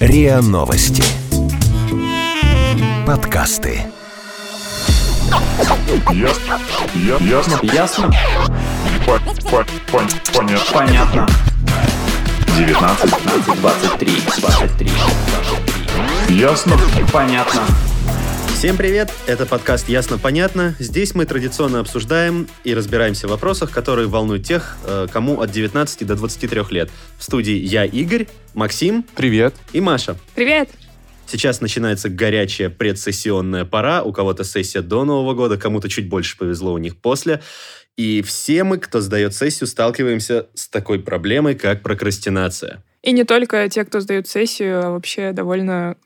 РИА Новости. Подкасты. Ясно. Ясно. Ясно? По- по- пон- Понятно. Понятно. 19. 15, 23, 23, 23. Ясно. Понятно. Всем привет! Это подкаст «Ясно-понятно». Здесь мы традиционно обсуждаем и разбираемся в вопросах, которые волнуют тех, э, кому от 19 до 23 лет. В студии я, Игорь, Максим Привет. и Маша. Привет! Сейчас начинается горячая предсессионная пора. У кого-то сессия до Нового года, кому-то чуть больше повезло у них после. И все мы, кто сдает сессию, сталкиваемся с такой проблемой, как прокрастинация. И не только те, кто сдают сессию, а вообще довольно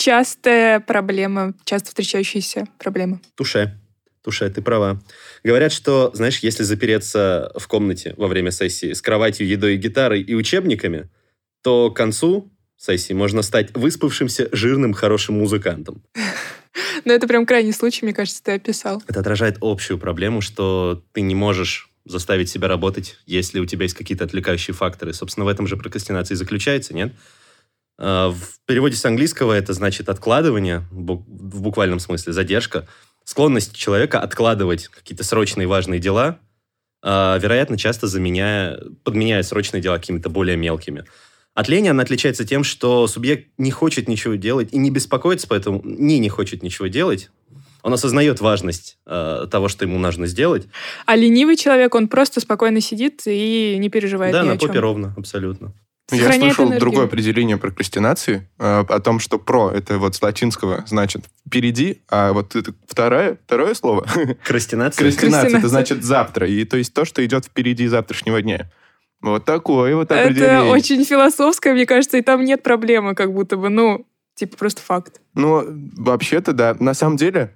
частая проблема, часто встречающаяся проблема. Туше. Туше, ты права. Говорят, что, знаешь, если запереться в комнате во время сессии с кроватью, едой, гитарой и учебниками, то к концу сессии можно стать выспавшимся, жирным, хорошим музыкантом. Но это прям крайний случай, мне кажется, ты описал. Это отражает общую проблему, что ты не можешь заставить себя работать, если у тебя есть какие-то отвлекающие факторы. Собственно, в этом же прокрастинация и заключается, нет? А, В переводе с английского это значит откладывание, в буквальном смысле, задержка. Склонность человека откладывать какие-то срочные важные дела, а, вероятно, часто заменяя, подменяя срочные дела какими-то более мелкими. От лени она отличается тем, что субъект не хочет ничего делать и не беспокоится, поэтому не не хочет ничего делать. Он осознает важность э, того, что ему нужно сделать. А ленивый человек, он просто спокойно сидит и не переживает да, ни на о чем. попе ровно, абсолютно. Я Сохраняет слышал энергию. другое определение прокрастинации, э, о том, что про, это вот с латинского, значит, впереди, а вот это второе, второе слово, Крастинация. крастинация, это значит завтра, и то есть то, что идет впереди завтрашнего дня. Вот такое вот Это определение. очень философское, мне кажется, и там нет проблемы, как будто бы, ну, типа просто факт. Ну, вообще-то, да. На самом деле,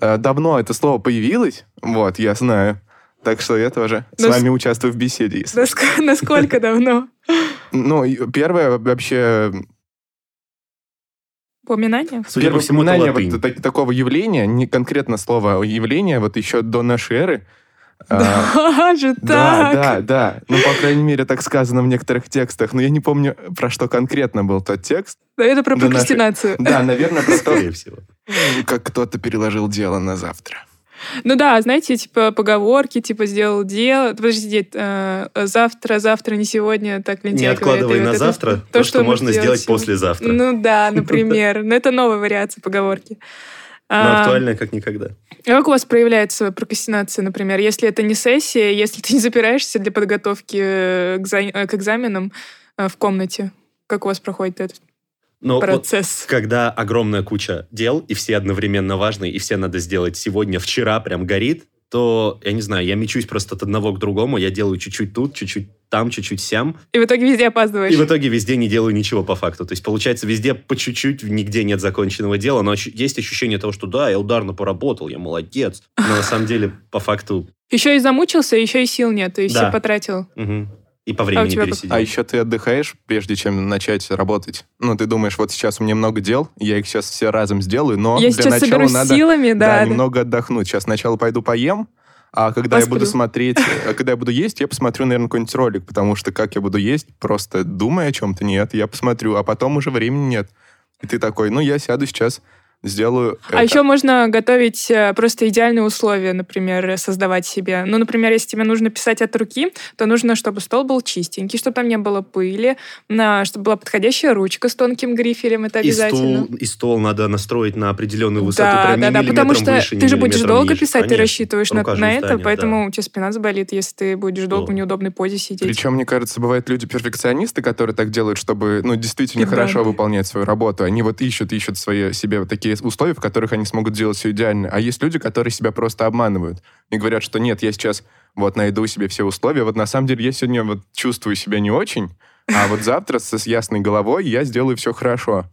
э, давно это слово появилось, вот, я знаю. Так что я тоже с Но с- вами участвую в беседе. если Наск- Насколько давно? Ну, первое вообще... Упоминание? Судя по первое всему, это упоминание латынь. вот та- такого явления, не конкретно слово, а явление, вот еще до нашей эры. а, Да, же Да, так. да, да. Ну, по крайней мере, так сказано в некоторых текстах. Но я не помню, про что конкретно был тот текст. Да, это про прокрастинацию. Да, наверное, про то, Скорее всего. как кто-то переложил дело на завтра. Ну да, знаете, типа поговорки, типа сделал дело. Подожди, э, завтра, завтра, не сегодня, так лентяй Не откладывай говорит. На это завтра то, что нужно можно сделать сегодня. послезавтра. Ну да, например. Но это новая вариация поговорки. Но А, актуальная как никогда. а как у вас проявляется прокрастинация, например, если это не сессия, если ты не запираешься для подготовки э, к э, к экзаменам э, в комнате? Как у вас проходит этот Но вот процесс? когда огромная куча дел, и все одновременно важные, и все надо сделать сегодня, вчера прям горит, то, я не знаю, я мечусь просто от одного к другому, я делаю чуть-чуть тут, чуть-чуть там, чуть-чуть сям, И в итоге везде опаздываешь. и в итоге везде не делаю ничего по факту. То есть, получается, везде по чуть-чуть, нигде нет законченного дела, но есть ощущение того, что да, я ударно поработал, я молодец. Но на самом деле, по факту, Еще и замучился, еще и сил нет, и Да. все потратил. И по времени тебя как? пересидел. А еще ты отдыхаешь, прежде чем начать работать. Ну, ты думаешь, вот сейчас у меня много дел, я их сейчас все разом сделаю, но Я для сейчас начала соберусь надо силами, да, да. да. немного отдохнуть. Сейчас сначала пойду поем, а когда я буду Посплю. смотреть, а когда я буду есть, я посмотрю, наверное, какой-нибудь ролик, потому что как я буду есть, просто думая о чем-то, нет, я посмотрю, а потом уже времени нет. И ты такой, ну, я сяду сейчас, сделаю А это. еще можно готовить э, просто идеальные условия, например, создавать себе. Ну, например, если тебе нужно писать от руки, то нужно, чтобы стол был чистенький, чтобы там не было пыли, чтобы была подходящая ручка с тонким грифелем, это И обязательно. стол, и стол надо настроить на определенную высоту, Да, прям да, да, потому что выше, ты же будешь долго ниже. писать, ты Конечно. рассчитываешь на, Рука на это, устанет, поэтому да. у тебя спина заболит, если ты будешь долго О. в неудобной позе сидеть. Причем, мне кажется, бывают люди-перфекционисты, которые так делают, чтобы, ну, действительно Да, хорошо да. выполнять свою работу. Они вот ищут, ищут свои, себе вот такие условия, в которых они смогут сделать все идеально. А есть люди, которые себя просто обманывают. И говорят, что нет, я сейчас вот найду себе все условия. Вот на самом деле я сегодня вот чувствую себя не очень, а вот завтра со, с ясной головой я сделаю все хорошо.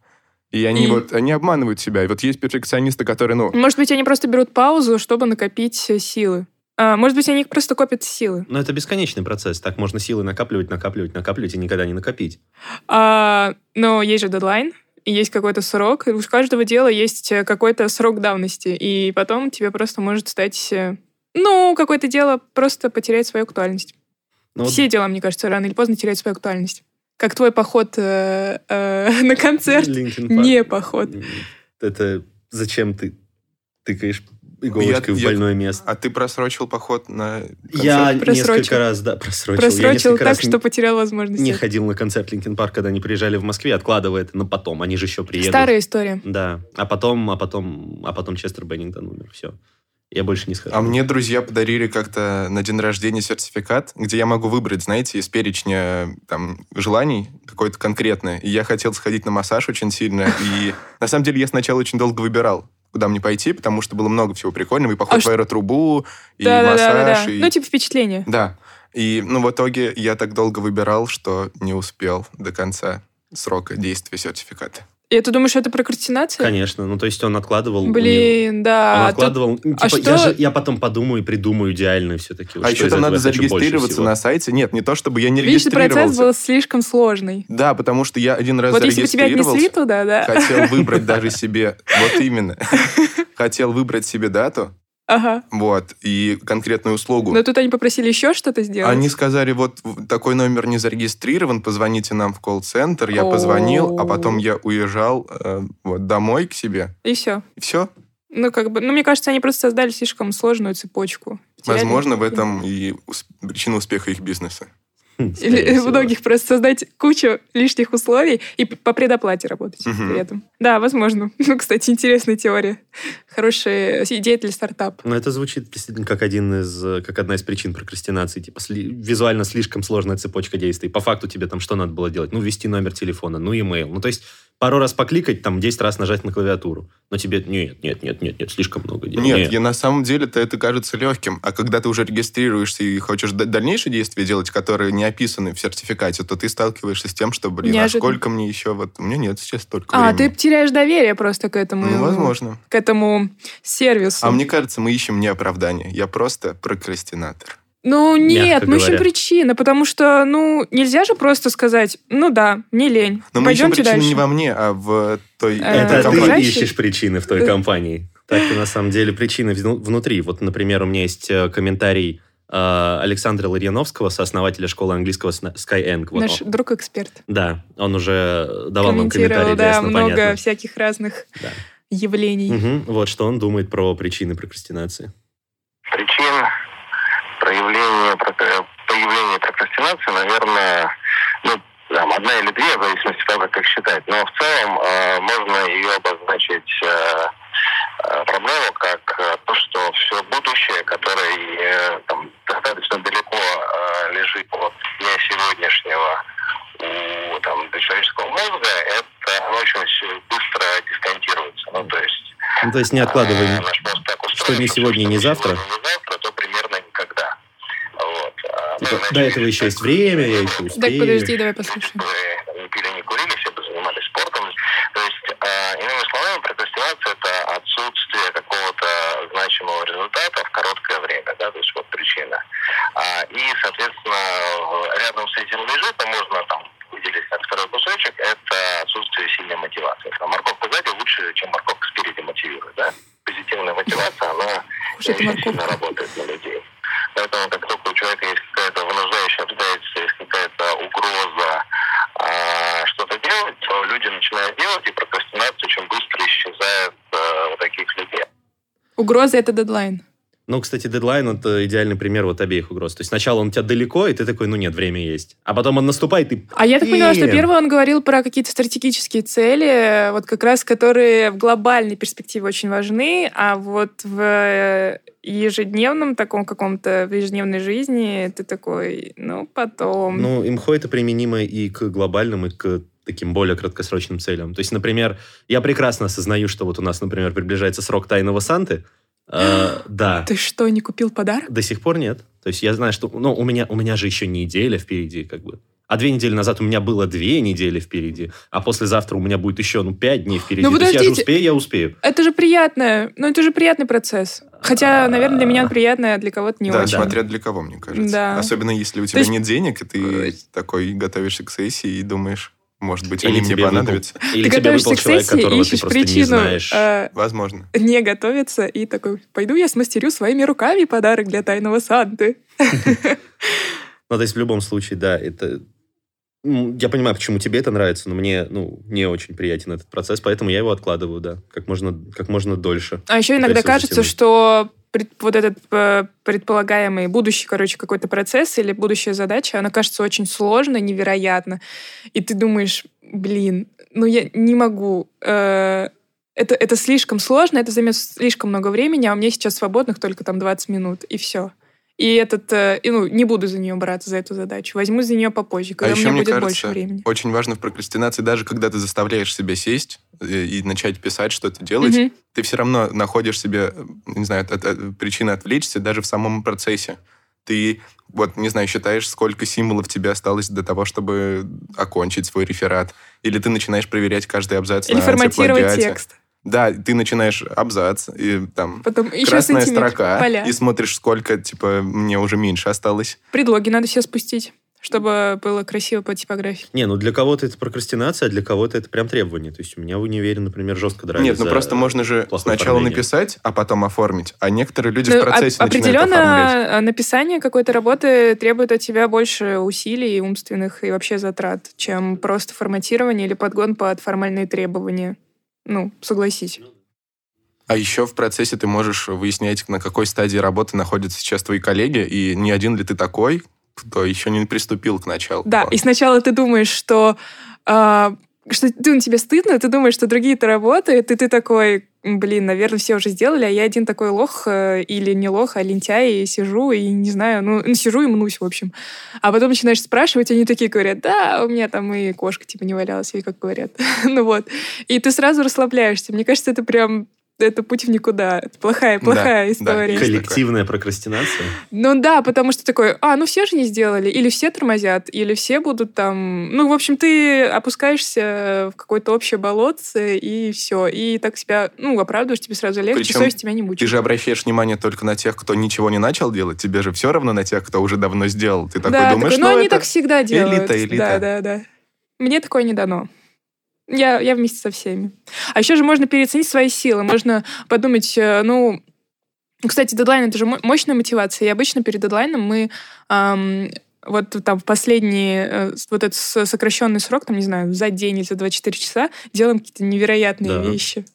И они И- вот, они обманывают себя. И вот есть перфекционисты, которые, ну, Может быть, они просто берут паузу, чтобы накопить э, силы. А, может быть, они просто копят силы. Но это бесконечный процесс. Так можно силы накапливать, накапливать, накапливать и никогда не накопить. А, но есть же дедлайн, есть какой-то срок, и у каждого дела есть э, какой-то срок давности, и потом тебе просто может стать... э, Ну, какое-то дело просто потерять свою актуальность. Ну, вот Все дела, мне кажется, рано или поздно теряют свою актуальность. Как твой поход э, э, на концерт. Не поход. Это зачем ты тыкаешь иголочкой Я- в я- больное место? А ты просрочил поход на Я концерт? Просрочил. несколько раз, да, просрочил. Я Просрочил несколько так, раз что потерял возможность. не ходил на концерт Linkin Park, когда они приезжали в Москве, откладывая это на потом. Они же еще приедут. Старая история. Да. А потом, а потом, а потом Честер Беннингтон умер. Все. Я больше не схожу. А мне друзья подарили как-то на день рождения сертификат, где я могу выбрать, знаете, из перечня там, желаний какое-то конкретное. И я хотел сходить на массаж очень сильно. И на самом деле я сначала очень долго выбирал, куда мне пойти, потому что было много всего прикольного. И поход А в аэротрубу, и Да, да, да, да, массаж. да. и- Ну, типа впечатление. Да. И, ну, в итоге я так долго выбирал, что не успел до конца срока действия сертификата. И ты думаешь, это прокрастинация? Конечно. Ну, то есть он откладывал... у него- Блин, Он да. Тут- откладывал... ну, Типа, а что- я, же, я потом подумаю и придумаю идеально все-таки. а еще там надо зарегистрироваться на сайте. Нет, не то, чтобы я не Видишь, процесс регистрировался. был слишком сложный. Да, потому что я один раз Вот если бы тебя зарегистрировался. отнесли туда, да. Хотел выбрать даже себе, вот именно, хотел выбрать себе дату, Ага. вот, и конкретную услугу. Но тут они попросили еще что-то сделать. Они сказали, вот такой номер не зарегистрирован, позвоните нам в колл-центр. Я позвонил, а потом я уезжал э, вот, домой к себе. И все. И все. Ну, как бы, ну, мне кажется, они просто создали слишком сложную цепочку. Возможно, в этом и причина успеха их бизнеса. Или многих просто создать кучу лишних условий и по предоплате работать Мгм. при этом. Да, возможно. Ну, кстати, интересная теория. Хорошая идея для стартапа. Ну, это звучит действительно как один из, как одна из причин прокрастинации. Типа, сли- визуально слишком сложная цепочка действий. По факту тебе там что надо было делать? Ну, ввести номер телефона, ну, имейл. Ну, то есть пару раз покликать, там, 10 раз нажать на клавиатуру. Но тебе, нет, нет, нет, нет, нет, слишком много дел. Нет, я на самом деле-то это кажется легким. А когда ты уже регистрируешься и хочешь дальнейшие действия делать, которые не описаны в сертификате, то ты сталкиваешься с тем, что, блин, Неожиданно. а сколько мне еще? Вот у меня нет сейчас столько А, ты времени. теряешь доверие просто к этому. Ну, возможно. К этому сервису. А мне кажется, мы ищем не оправдание. Я просто прокрастинатор. Ну, нет, Мягко мы ищем причины, потому что, ну, нельзя же просто сказать, ну да, мне лень, Но мы ищем пойдемте дальше. не во мне, а в той Э, Это этой ты компании. окружающие? ищешь причины в той компании. Так на самом деле причины вну- внутри. Вот, например, у меня есть э, комментарий э, Александра Ларьяновского, сооснователя школы английского Skyeng. Вот Наш друг-эксперт. Да, он уже давал нам для да, ясно много понятно. всяких разных Да. явлений. Мгм. Вот что он думает про причины прокрастинации. причин проявления, прока- появления прокрастинации, наверное, ну, там, одна или две, в зависимости от того, как считать. Но в целом э, можно ее обозначить э, э, проблему как э, то, что все будущее, которое э, там, достаточно далеко э, лежит от дня сегодняшнего у там, человеческого мозга, это оно очень быстро дисконтируется. Ну, то есть Ну, то есть не откладываем. так устроен, что всё, сегодня, не завтра. сегодня, не завтра, то примерно никогда. Вот. А, ну, Типа, до этого еще есть время, я еще Так, успею. подожди, давай послушаем. не пили, не курили, все бы занимались спортом. То есть, а, иными словами, прокрастинация – это отсутствие какого-то значимого результата в короткое время, да, то есть вот причина. А, и, соответственно, рядом с этим лежит, а можно там выделить как второй кусочек, это отсутствие сильной мотивации. Там, морковка сзади лучше, чем морковка спереди мотивирует, да? Позитивная мотивация, она очень сильно работает на людей. Поэтому, как только у человека есть какая-то вынуждающая обстоятельство, есть какая-то угроза а, что-то делать, то люди начинают делать, и прокрастинация очень быстро исчезает а, у таких людей. Угроза — это дедлайн. Ну, кстати, дедлайн — это идеальный пример вот обеих угроз. То есть сначала он у тебя далеко, и ты такой, ну нет, время есть. А потом он наступает, и... А я так поняла, что первый он говорил про какие-то стратегические цели, вот как раз которые в глобальной перспективе очень важны, а вот в э, ежедневном таком каком-то, в ежедневной жизни ты такой, ну, потом. Ну, имхо это применимо и к глобальным, и к таким более краткосрочным целям. То есть, например, я прекрасно осознаю, что вот у нас, например, приближается срок Тайного Санты. Э, Да. Ты что, не купил подарок? До сих пор нет. То есть я знаю, что... Ну, у меня, у меня же еще неделя впереди, как бы. А две недели назад у меня было две недели впереди, а послезавтра у меня будет еще, ну, пять дней впереди. Ну, То есть я же подождите. успею, я успею. Это же приятно. Ну, это же приятный процесс. Хотя, наверное, для меня он приятный, а для кого-то не да, очень. смотря для кого, мне кажется. Да. Особенно если у тебя есть- нет денег, и ты такой готовишься к сессии и думаешь, может быть, Или они мне тебе выпал- понадобятся. Или Ты тебе готовишься выпал к человек, сессии и которого ты ищешь просто не причину знаешь. э, Возможно. не готовиться и такой, пойду я смастерю своими руками подарок для тайного Санты. Ну, то есть в любом случае, да, это... я понимаю, почему тебе это нравится, но мне, ну, не очень приятен этот процесс, поэтому я его откладываю, да, как можно, как можно дольше. А еще иногда кажется, что пред- вот этот э, предполагаемый будущий, короче, какой-то процесс или будущая задача, она кажется очень сложной, невероятно. И ты думаешь, блин, ну я не могу. э, это, это слишком сложно, это займет слишком много времени, а у меня сейчас свободных только там 20 минут, и все. И этот, э, и, ну, не буду за нее браться, за эту задачу. Возьму за нее попозже, когда у А еще, меня мне будет кажется, больше времени. очень важно в прокрастинации, даже когда ты заставляешь себя сесть э, и начать писать, что-то делать, Мгм. ты все равно находишь себе, не знаю, от- от- причины отвлечься даже в самом процессе. Ты, вот, не знаю, считаешь, сколько символов тебе осталось до того, чтобы окончить свой реферат. Или ты начинаешь проверять каждый абзац Или на форматировать текст. Да, ты начинаешь абзац, и там Потом красная строка, поля. и смотришь, сколько, типа, мне уже меньше осталось. Предлоги надо все спустить, чтобы было красиво по типографии. Не, ну для кого-то это прокрастинация, а для кого-то это прям требование. То есть у меня в универе, например, жестко драли Нет, ну просто можно же сначала оформление. написать, а потом оформить. А некоторые люди Ну, в процессе оп- начинают оформлять. определенно а, написание какой-то работы требует от тебя больше усилий умственных и вообще затрат, чем просто форматирование или подгон под формальные требования. Ну, согласись. А еще в процессе ты можешь выяснять, на какой стадии работы находятся сейчас твои коллеги, и не один ли ты такой, кто еще не приступил к началу. Да, и сначала ты думаешь, что, а, что ты, ну, тебе стыдно, ты думаешь, что другие-то работают, и ты такой, блин, наверное, все уже сделали, а я один такой лох э, или не лох, а лентяй, и сижу, и не знаю, ну, ну, сижу и мнусь, в общем. А потом начинаешь спрашивать, они такие говорят, да, у меня там и кошка типа не валялась, или как говорят. ну вот. И ты сразу расслабляешься. Мне кажется, это прям это путь в никуда. Это плохая, плохая да, история. есть Коллективная прокрастинация. Ну да, потому что такой, а, ну все же не сделали, или все тормозят, или все будут там... Ну, в общем, ты опускаешься в какое-то общее болотце, и все. И так себя, ну, оправдываешь, тебе сразу легче, Причем совесть тебя не Ты мучает. же обращаешь внимание только на тех, кто ничего не начал делать, тебе же все равно на тех, кто уже давно сделал. Ты такой да, думаешь, такой, ну, ну они это так всегда делают. элита, элита. Да, да, да. Мне такое не дано. Я, я вместе со всеми. А еще же можно переоценить свои силы. Можно подумать, э, ну... Кстати, дедлайн — это же мо- мощная мотивация. И обычно перед дедлайном мы ам, вот там в последний э, вот этот сокращенный срок, там, не знаю, за день или за 24 часа делаем какие-то невероятные Да. вещи.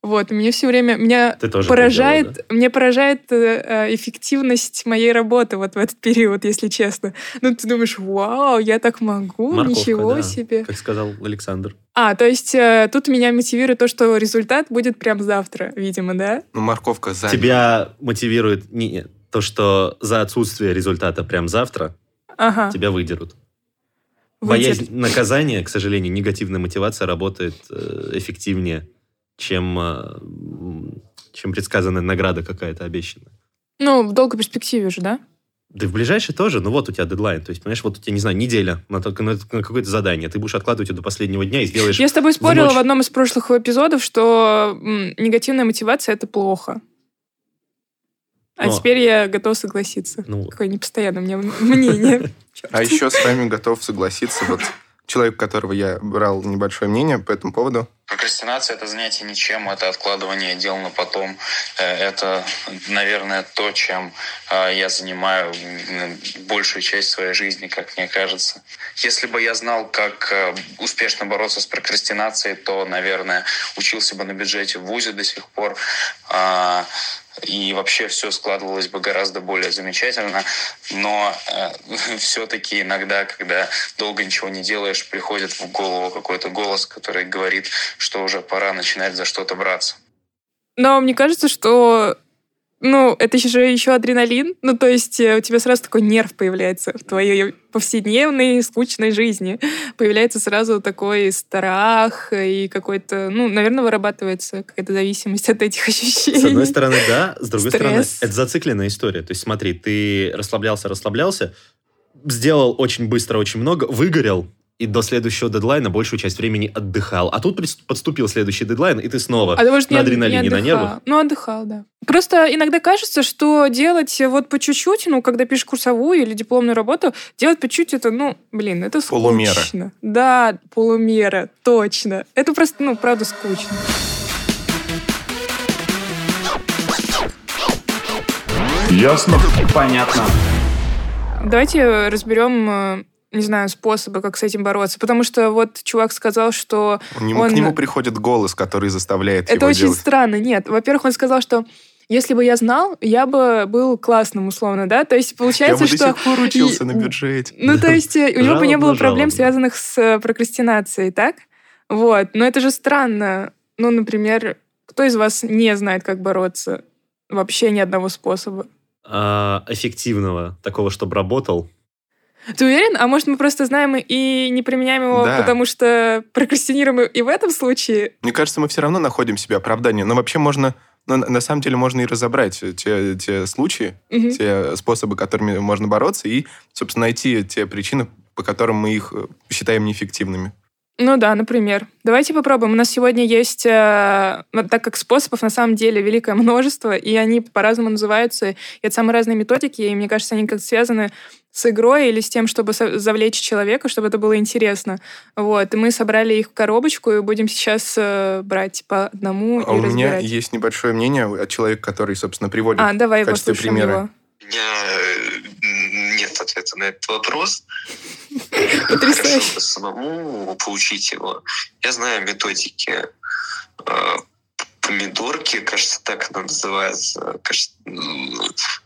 Вот, мне все время, меня Ты тоже так поражает, делала, мне поражает э, э, эффективность моей работы вот в этот период, если честно. Ну, ты думаешь, вау, я так могу, Морковка, ничего да. себе. Как сказал Александр. А, то есть э, тут меня мотивирует то, что результат будет прям завтра, видимо, да? Ну, морковка за. Тебя мотивирует не то, что за отсутствие результата прям завтра Ага. тебя выдерут. вытерпеть. Боязнь наказания, к сожалению, негативная мотивация работает э, эффективнее, чем, э, чем предсказанная награда какая-то обещанная. Ну, в долгой перспективе же, да? Да в ближайший тоже, ну вот у тебя дедлайн. То есть, понимаешь, вот у тебя, не знаю, неделя на, на, на какое-то задание. Ты будешь откладывать его до последнего дня и сделаешь... Я с тобой спорила в одном из прошлых эпизодов, что м, негативная мотивация — это плохо. А Но- теперь я готова согласиться. Ну, Какое непостоянное у меня мнение. А еще с вами готов согласиться вот человек, которого я брал небольшое мнение по этому поводу. Прокрастинация – это занятие ничем, это откладывание дел на потом. Э, Это, наверное, то, чем э, я занимаю большую часть своей жизни, как мне кажется. Если бы я знал, как э, успешно бороться с прокрастинацией, то, наверное, учился бы на бюджете в ВУЗе до сих пор. И вообще все складывалось бы гораздо более замечательно. Но все-таки иногда, когда долго ничего не делаешь, приходит в голову какой-то голос, который говорит, что уже пора начинать за что-то браться. Но мне кажется, что ну, это же еще адреналин. Ну, то есть э, у тебя сразу такой нерв появляется в твоей повседневной, скучной жизни. Появляется сразу такой страх и какой-то, ну, наверное, вырабатывается какая-то зависимость от этих ощущений. С одной стороны, да, с другой стороны, Стресс. это зацикленная история. То есть смотри, ты расслаблялся, расслаблялся, сделал очень быстро, очень много, выгорел, и до следующего дедлайна большую часть времени отдыхал. А тут подступил следующий дедлайн, и ты снова А может, на адреналине, не на нервах. Ну, отдыхал, да. Просто иногда кажется, что делать вот по чуть-чуть, ну, когда пишешь курсовую или дипломную работу, делать по чуть-чуть, это, ну, блин, это скучно. Полумера. Да, полумера, точно. Это просто, ну, правда, скучно. Ясно? Понятно. Давайте разберем, э, не знаю, способы, как с этим бороться. Потому что вот чувак сказал, что него- он... К нему приходит голос, который заставляет Это его очень делать. странно. Нет, во-первых, он сказал, что если бы я знал, я бы был классным, условно, да? То есть Я получается, бы до что... сих пор учился и- на бюджете. Ну, то есть э, у него бы не было Жалобно, проблем, связанных с э, прокрастинацией, так? Вот. Но это же странно. Ну, например, кто из вас не знает, как бороться? Вообще ни одного способа. А, эффективного, такого, чтобы работал. Ты уверен? А может, мы просто знаем и не применяем его, Да. потому что прокрастинируем и в этом случае? Мне кажется, мы все равно находим себе оправдание. Но вообще можно... ну, на самом деле можно и разобрать те, те случаи, Мгм. те способы, которыми можно бороться, и, собственно, найти те причины, по которым мы их э, считаем неэффективными. Ну да, например. Давайте попробуем. У нас сегодня есть, э, так как способов на самом деле великое множество, и они по-разному называются, и это самые разные методики, и мне кажется, они как-то связаны с игрой или с тем, чтобы завлечь человека, чтобы это было интересно. Вот. И мы собрали их в коробочку и будем сейчас э, брать по одному А и у меня есть небольшое мнение от человека, который, собственно, приводит А, давай в качестве примера. его. Э, нет ответа на этот вопрос. Хорошо бы самому получить его. Я знаю методики э, помидорки, кажется, так она называется. Кажется,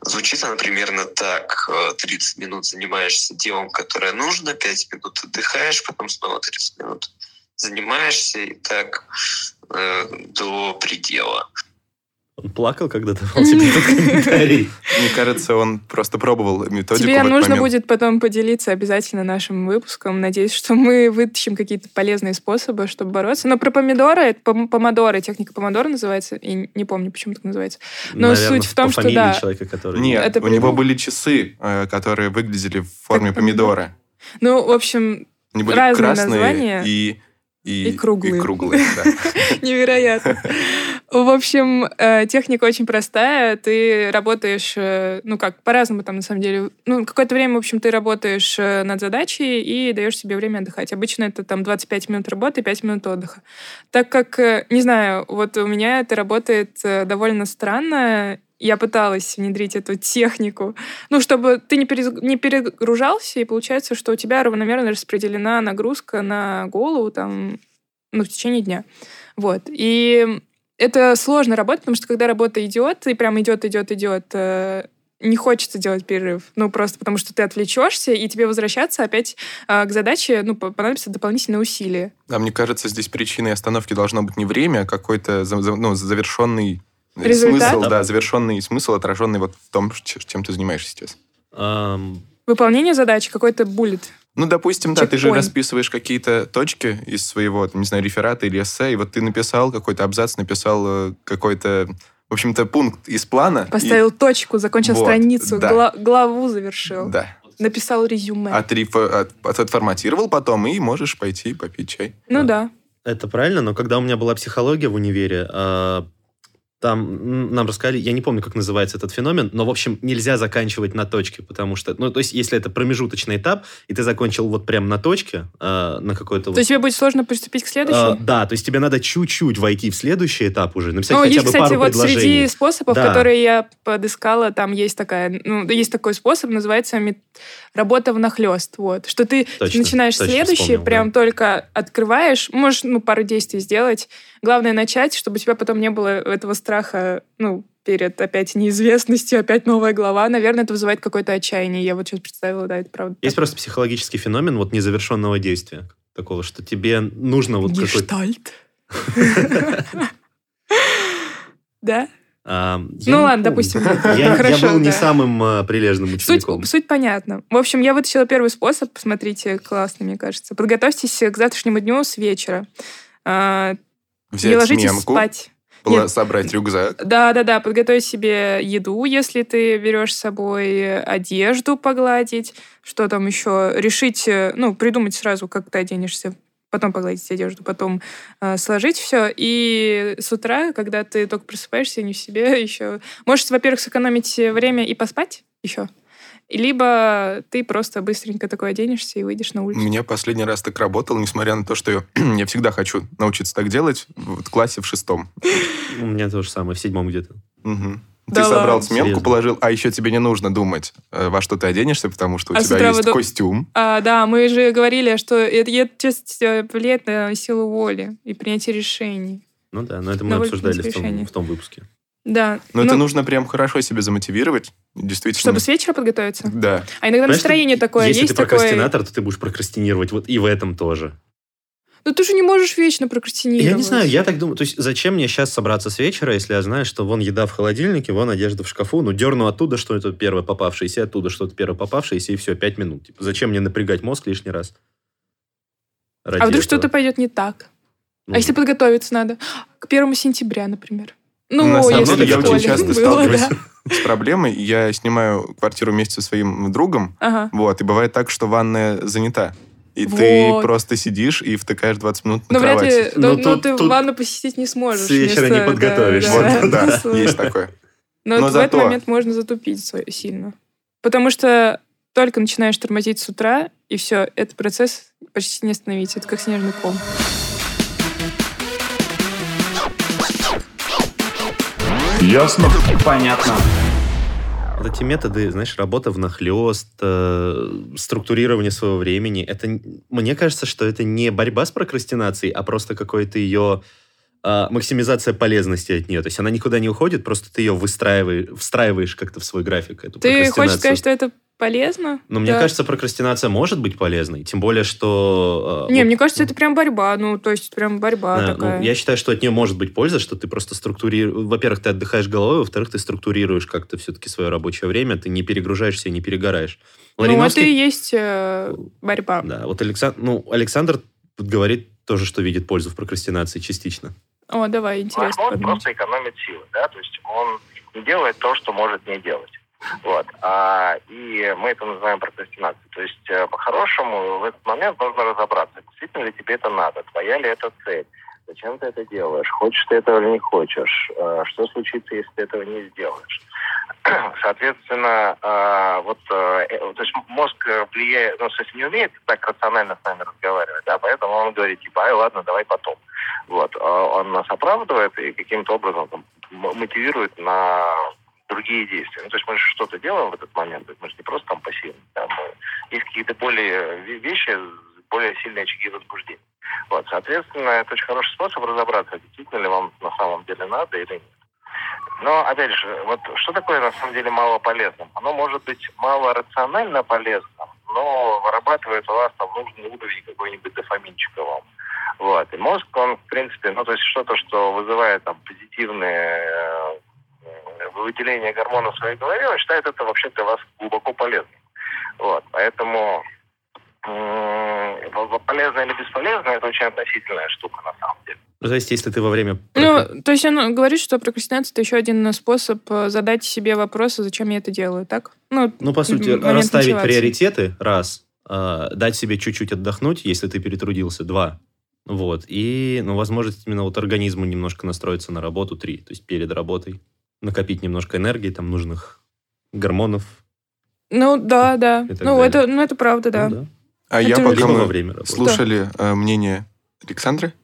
звучит она примерно так. Э, 30 минут занимаешься делом, которое нужно, 5 минут отдыхаешь, потом снова 30 минут занимаешься, и так э, до предела. Он плакал, когда давал тебе этот комментарий. Мне кажется, он просто пробовал методику Тебе нужно будет потом поделиться обязательно нашим выпуском. Надеюсь, что мы вытащим какие-то полезные способы, чтобы бороться. Но про помидоры, это пом- помодоры, техника помодора называется, и не помню, почему так называется. Но Наверное, суть в том, что да. человека, который... Нет, Это у него были часы, э, которые выглядели в форме Как помидора. Ну, в общем, Они были Разные красные названия. и, и, И круглые. и круглые, да. невероятно. В общем, э, техника очень простая. Ты работаешь, э, ну как, по-разному там на самом деле. Ну, какое-то время, в общем, ты работаешь э, над задачей и даешь себе время отдыхать. Обычно это там 25 минут работы, 5 минут отдыха. Так как, не знаю, вот у меня это работает довольно странно, я пыталась внедрить эту технику, ну, чтобы ты не, не перегружался, и получается, что у тебя равномерно распределена нагрузка на голову там, ну, в течение дня. Вот. И это сложно работать, потому что когда работа идет, и прям идет, идет, идет, э, не хочется делать перерыв. Ну, просто потому что ты отвлечешься, и тебе возвращаться опять э, к задаче, ну, по- понадобятся дополнительные усилия. А мне кажется, здесь причиной остановки должно быть не время, а какой-то ну, завершенный э, Результат? смысл, да, завершенный смысл, отраженный вот в том, чем ты занимаешься сейчас. Ам, Выполнение задачи, какой-то буллет. Ну, допустим, да, ты же расписываешь какие-то точки из своего, не знаю, реферата или эссе, и вот ты написал какой-то абзац, написал э, какой-то, в общем-то, пункт из плана. и- Поставил точку, закончил Вот, страницу, да. гла- главу завершил. Да. Написал резюме. Отриф- от- от- отформатировал потом, и можешь пойти попить чай. Ну да. Это правильно, но когда у меня была психология в универе, а, там нам рассказали, я не помню, как называется этот феномен, но, в общем, нельзя заканчивать на точке, потому что, ну, то есть, если это промежуточный этап, и ты закончил вот прям на точке, а, на какой-то... То вот, тебе будет сложно приступить к следующему? да, то есть тебе надо чуть-чуть войти в следующий этап уже, написать Ну, хотя есть, бы кстати, пару вот предложений. среди способов, Да. которые я подыскала, там есть такая, ну, есть такой способ, называется мет- работа внахлёст, вот, что ты Точно, начинаешь точно следующий, вспомнил, прям да. только открываешь, можешь, ну, пару действий сделать, главное начать, чтобы у тебя потом не было этого страха, ну, перед опять неизвестностью, опять новая глава, наверное, это вызывает какое-то отчаяние, я вот сейчас представила, да, это правда. Есть просто психологический феномен вот незавершенного действия. Такого, что тебе нужно вот какой-то... Гештальт. Да? А, Ну ладно, допустим, Я, был не самым а, прилежным учеником. суть понятна. В общем, я вытащила первый способ. Посмотрите, классный, мне кажется. Подготовьтесь к завтрашнему дню с вечера. Не Взять ложитесь сменку, спать. Нет. собрать рюкзак. Да-да-да, подготовить себе еду, если ты берешь с собой одежду погладить. Что там еще? Решить, э, ну, придумать сразу, как ты оденешься. Потом погладить одежду, потом э, сложить все. И с утра, когда ты только просыпаешься, не в себе еще... Можешь, во-первых, сэкономить время и поспать еще. Либо ты просто быстренько такой оденешься и выйдешь на У улицу. меня последний раз так работал, несмотря на то, что я, я всегда хочу научиться так делать, в классе в шестом. У меня то же самое, в седьмом где-то. Мгм. Да ты собрал ладно? сменку, Серьезно? положил, а еще тебе не нужно думать, э, во что ты оденешься, потому что у А тебя есть до- костюм. А, да, мы же говорили, что это, это часть э, влияет на силу воли и принятие решений. Ну да, но это мы Довольно обсуждали в том, в том выпуске. Да. Но это Ну, нужно прям хорошо себя замотивировать. Действительно. Чтобы с вечера подготовиться. Да. А иногда Понимаешь, настроение ты- такое Если есть ты такое. прокрастинатор, то ты будешь прокрастинировать вот и в этом тоже. Ну ты же не можешь вечно прокрастинировать. Я не знаю, я так думаю. То есть зачем мне сейчас собраться с вечера, если я знаю, что вон еда в холодильнике, вон одежда в шкафу, ну дерну оттуда что-то первое попавшееся, оттуда что-то первое попавшееся, и все, пять минут. Типа, зачем мне напрягать мозг лишний раз? Ради А вдруг этого. что-то пойдет не так? Ну, А если подготовиться надо? К первому сентября, например. Ну, На самом деле, я очень часто было, сталкиваюсь да. с проблемой. Я снимаю квартиру вместе со своим другом, Ага. вот, и бывает так, что ванная занята. И ты Вот. просто сидишь и втыкаешь 20 минут на Но вряд кровати. ли, Ну, но, но тут- ты тут ванну посетить не сможешь. с вечера не подготовишься. Вот, да, смысла. есть такое. Но, Но вот в этот зато- момент можно затупить свое- сильно. Потому что только начинаешь тормозить с утра, и все, этот процесс почти не остановить. Это как снежный ком. Ясно? Понятно. Вот эти методы, знаешь, работа внахлёст, э, структурирование своего времени, это, мне кажется, что это не борьба с прокрастинацией, а просто какое-то ее а, максимизация полезности от нее. То есть она никуда не уходит, просто ты ее выстраиваешь, встраиваешь как-то в свой график, эту Ты хочешь сказать, что это полезно? Но мне Да. кажется, прокрастинация может быть полезной, тем более, что... э, Не, вот, мне кажется, это прям борьба. Ну, то есть прям борьба да, ну, такая. я считаю, что от нее может быть польза, что ты просто структурируешь... Во-первых, ты отдыхаешь головой, во-вторых, ты структурируешь как-то все-таки свое рабочее время, ты не перегружаешься и не перегораешь. Ну, это Лариновский- и есть э, борьба. Да, вот Александр, ну, Александр говорит тоже, что видит пользу в прокрастинации частично. О, давай, интересно мозг подумать. просто экономит силы, да, то есть он не делает то, что может не делать. Вот. А, и мы это называем прокрастинацией. То есть, э, по-хорошему, в этот момент нужно разобраться, действительно ли тебе это надо, твоя ли это цель, зачем ты это делаешь, хочешь ты этого или не хочешь, э, что случится, если ты этого не сделаешь. Соответственно, э, вот, то есть мозг влияет, ну, в смысле, не умеет так рационально с нами разговаривать, да, поэтому он говорит, типа, ай, ладно, давай потом. Вот, а он нас оправдывает и каким-то образом там, мотивирует на другие действия. Ну, то есть мы же что-то делаем в этот момент, мы же не просто там пассивны. да, мы- есть какие-то более ве- вещи, более сильные очаги возбуждения. Вот, соответственно, это очень хороший способ разобраться, действительно ли вам на самом деле надо или нет. Но, опять же, вот что такое на самом деле мало полезным? Оно может быть мало рационально полезным, но вырабатывает у вас там нужный уровень какой-нибудь дофаминчика вам. Вот. И мозг, он, в принципе, ну, то есть что-то, что вызывает там позитивные э, выделение гормонов в своей голове, он считает это вообще для вас глубоко полезным. Вот. Поэтому полезно или бесполезно, это очень относительная штука на самом деле. Ну, то есть, если ты во время... Ну, то есть он говорит, что прокрастинация это еще один способ э, задать себе вопрос, а зачем я это делаю, так? Ну, Ну, по сути, расставить мотивации. приоритеты, раз. а, дать себе чуть-чуть отдохнуть, если ты перетрудился, два. Вот. И, ну, возможность именно вот организму немножко настроиться на работу, три. То есть перед работой накопить немножко энергии, там, нужных гормонов. Ну, да, да. Ну, далее. это, ну, это правда, да. Ну, да. А Это я пока Либо мы время работы. слушали э, мнение Александры,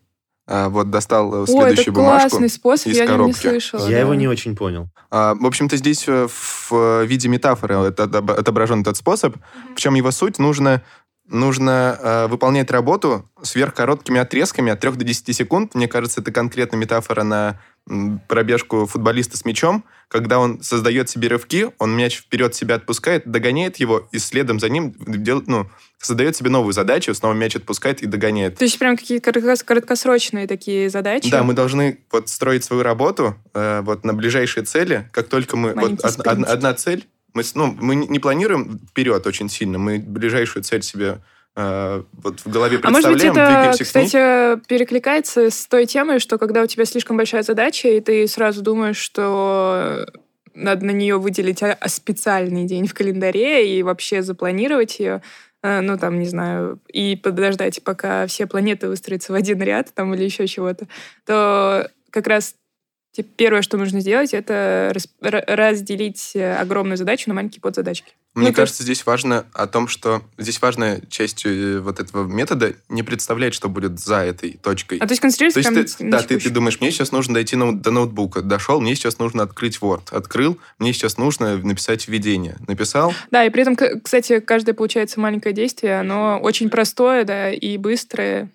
а, вот достал э, О, следующую это бумажку. классный способ, из я нем не коробки. слышала. Я да. его не очень понял. А, В общем-то, здесь э, в виде метафоры это отобра- отображен этот способ. В чем его суть? Нужно, нужно э, выполнять работу сверхкороткими отрезками от 3 до 10 секунд. Мне кажется, это конкретно метафора на пробежку футболиста с мячом. Когда он создает себе рывки, он мяч вперед себя отпускает, догоняет его, и следом за ним дел- ну, создает себе новую задачу, снова мяч отпускает и догоняет. То есть прям какие-то коротко- краткосрочные такие задачи. Да, мы должны вот строить свою работу э, вот на ближайшие цели. Как только мы... Вот од- од- одна цель, мы, ну, мы не планируем вперед очень сильно, мы ближайшую цель себе вот в голове А может быть, представляем, это, кстати, перекликается с той темой, что когда у тебя слишком большая задача, и ты сразу думаешь, что надо на нее выделить а- а специальный день в календаре и вообще запланировать ее, э, ну, там, не знаю, и подождать, пока все планеты выстроятся в один ряд, там, или еще чего-то, то как раз типа, первое, что нужно сделать, это разделить э, огромную задачу на маленькие подзадачки. Мне Ну, кажется, здесь важно о том, что здесь важная часть э, вот этого метода не представлять, что будет за этой точкой. А то есть концентрироваться То прям есть ты, на да, ты, ты думаешь, мне сейчас нужно дойти ноут- до ноутбука. Дошел, мне сейчас нужно открыть Word. Открыл, мне сейчас нужно написать введение. Написал, Да, и при этом, кстати, каждое, получается, маленькое действие, оно очень простое, да, и быстрое.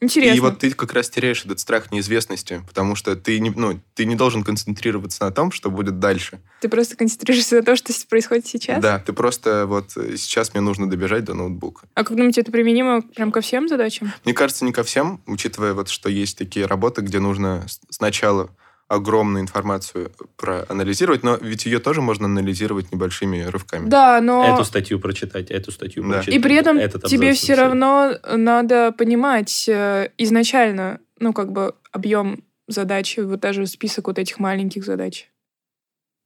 Интересно. и вот ты как раз теряешь этот страх неизвестности, потому что ты не, ну, ты не должен концентрироваться на том, что будет дальше. Ты просто концентрируешься на том, что происходит сейчас. Да, ты просто вот э, сейчас мне нужно добежать до ноутбука. А как думаете, это применимо прям ко всем задачам? Мне кажется, не ко всем, учитывая вот, что есть такие работы, где нужно сначала огромную информацию проанализировать, но ведь ее тоже можно анализировать небольшими рывками. Да, но... Эту статью прочитать, эту статью Да. прочитать. И при этом этот тебе все равно надо понимать э, изначально, ну, как бы, объем задачи, вот даже список вот этих маленьких задач.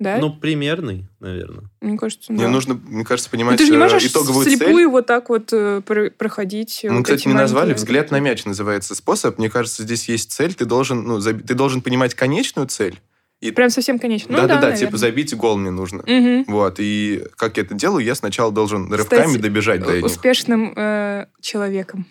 Да? Ну, примерный, наверное. Мне кажется, Мне да. нужно, мне кажется, Ну, понимать ты же не э, можешь итоговую слепую цель. вот так вот э, про- проходить. Мы, вот кстати, не назвали «взгляд на мяч» называется способ. Мне кажется, здесь есть цель, ты должен, ну, заб- ты должен понимать конечную цель. И Прям совсем конечно. Ну, да-да-да, да, типа наверное. забить гол мне нужно. Мгм. Вот, и как я это делаю, я сначала должен рывками Стать добежать до них. Успешным э, человеком.